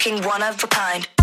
fucking one of a kind.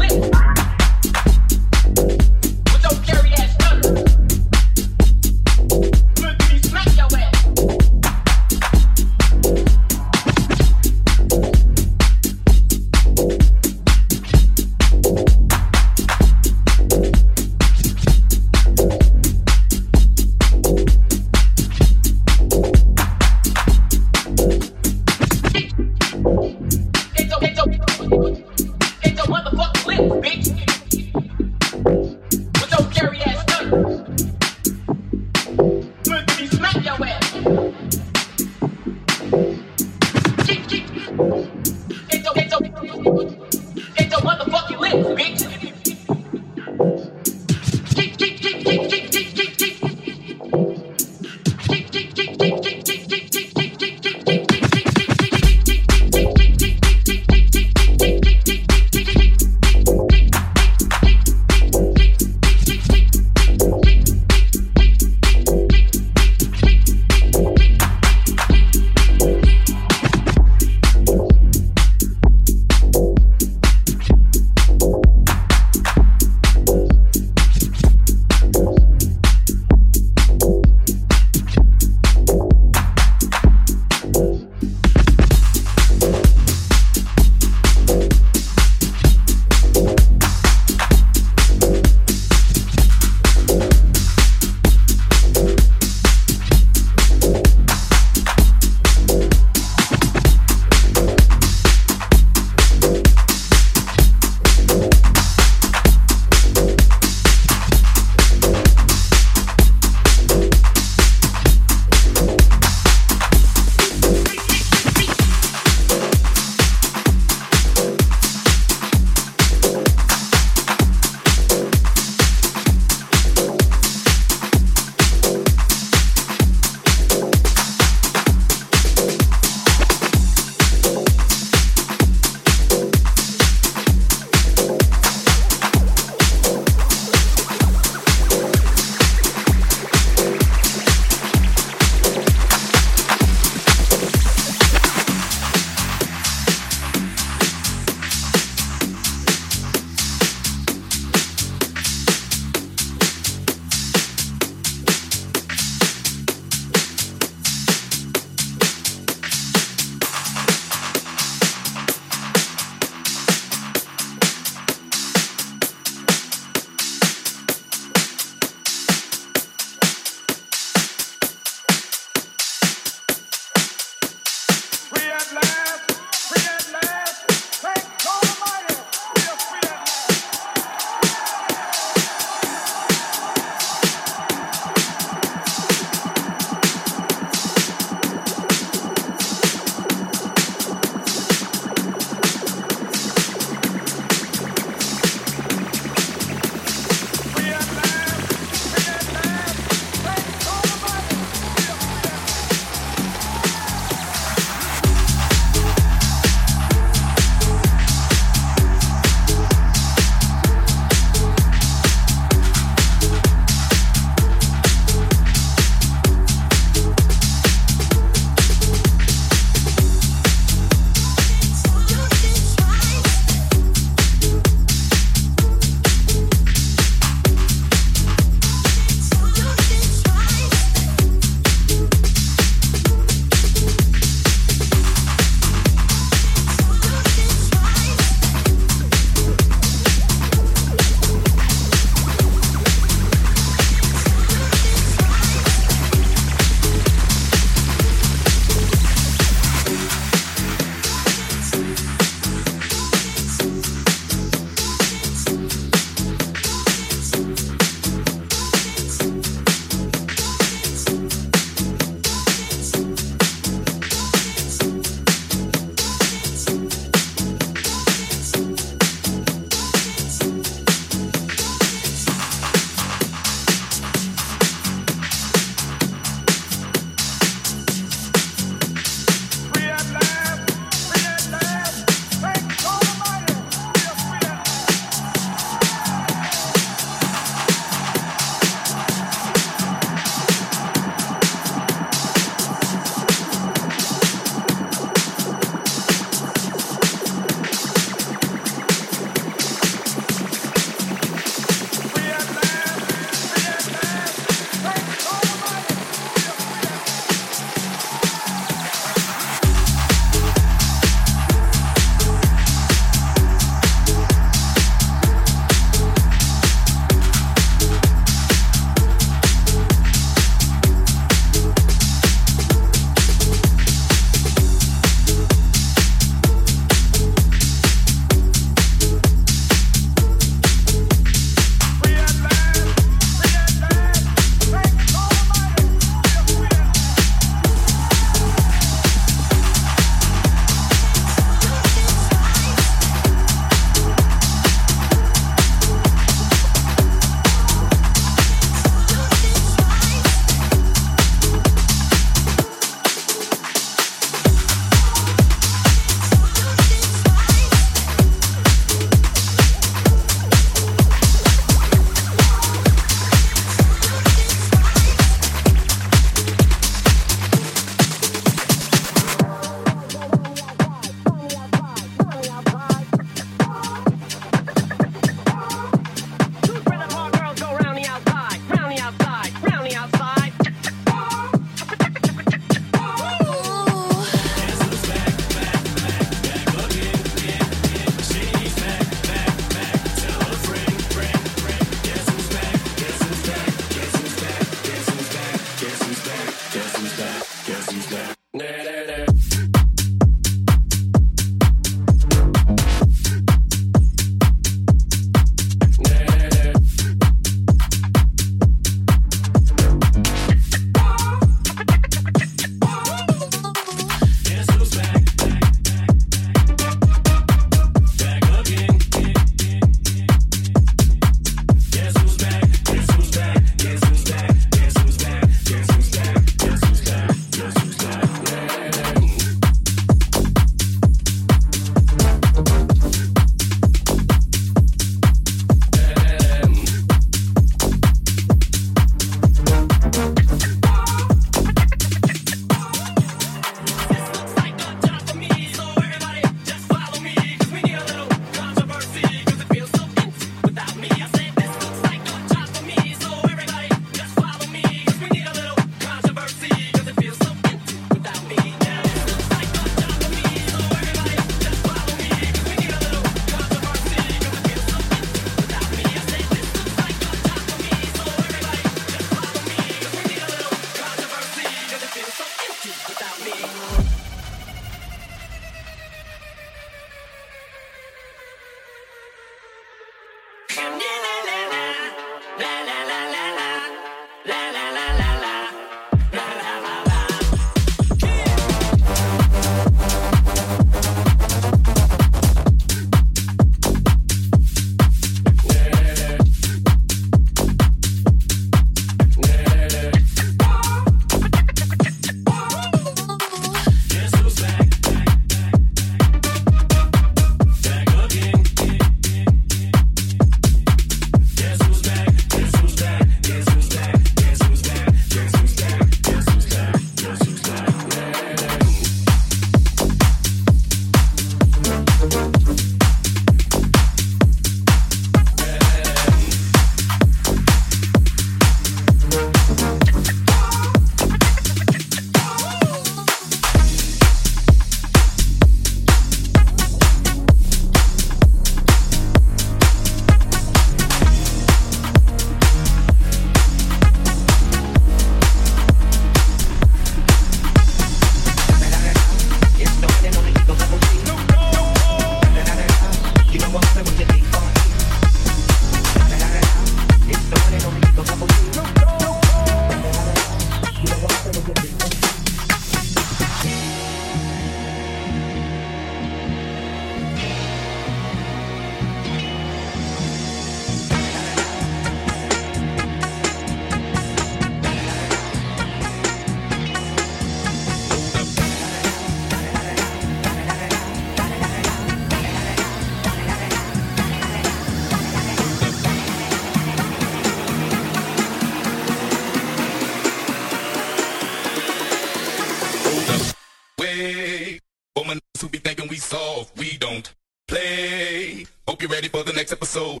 So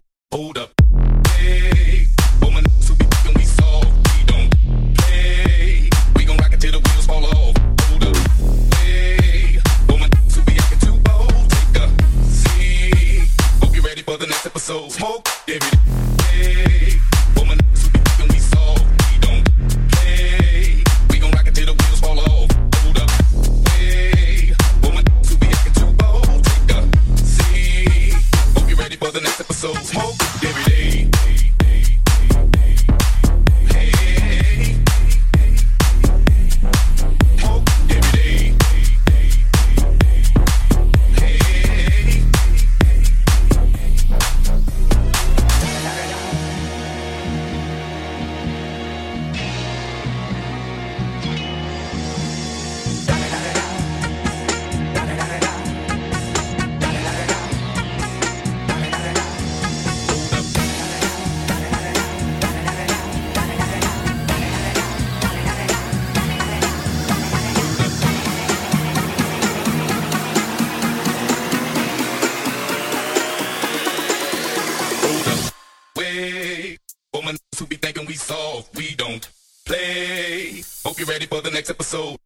smoke.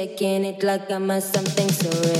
Taking it like I'm a something so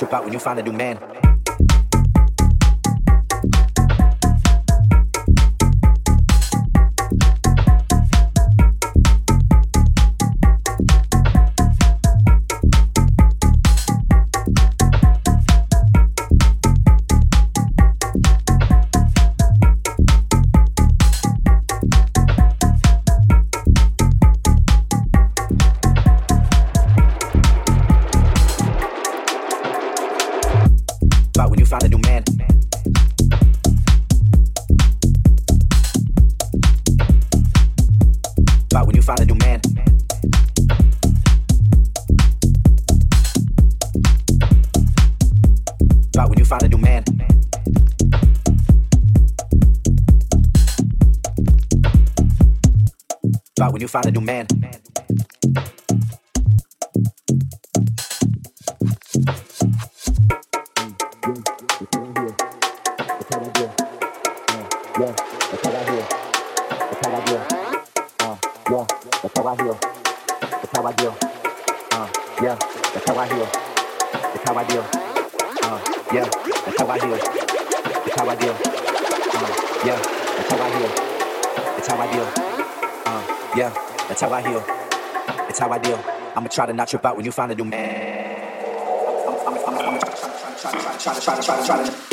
Trip out when you find a new man. Find a new man. Try to not trip out when you find a new man. I'm, I'm, I'm, I'm, I'm try, try, try. About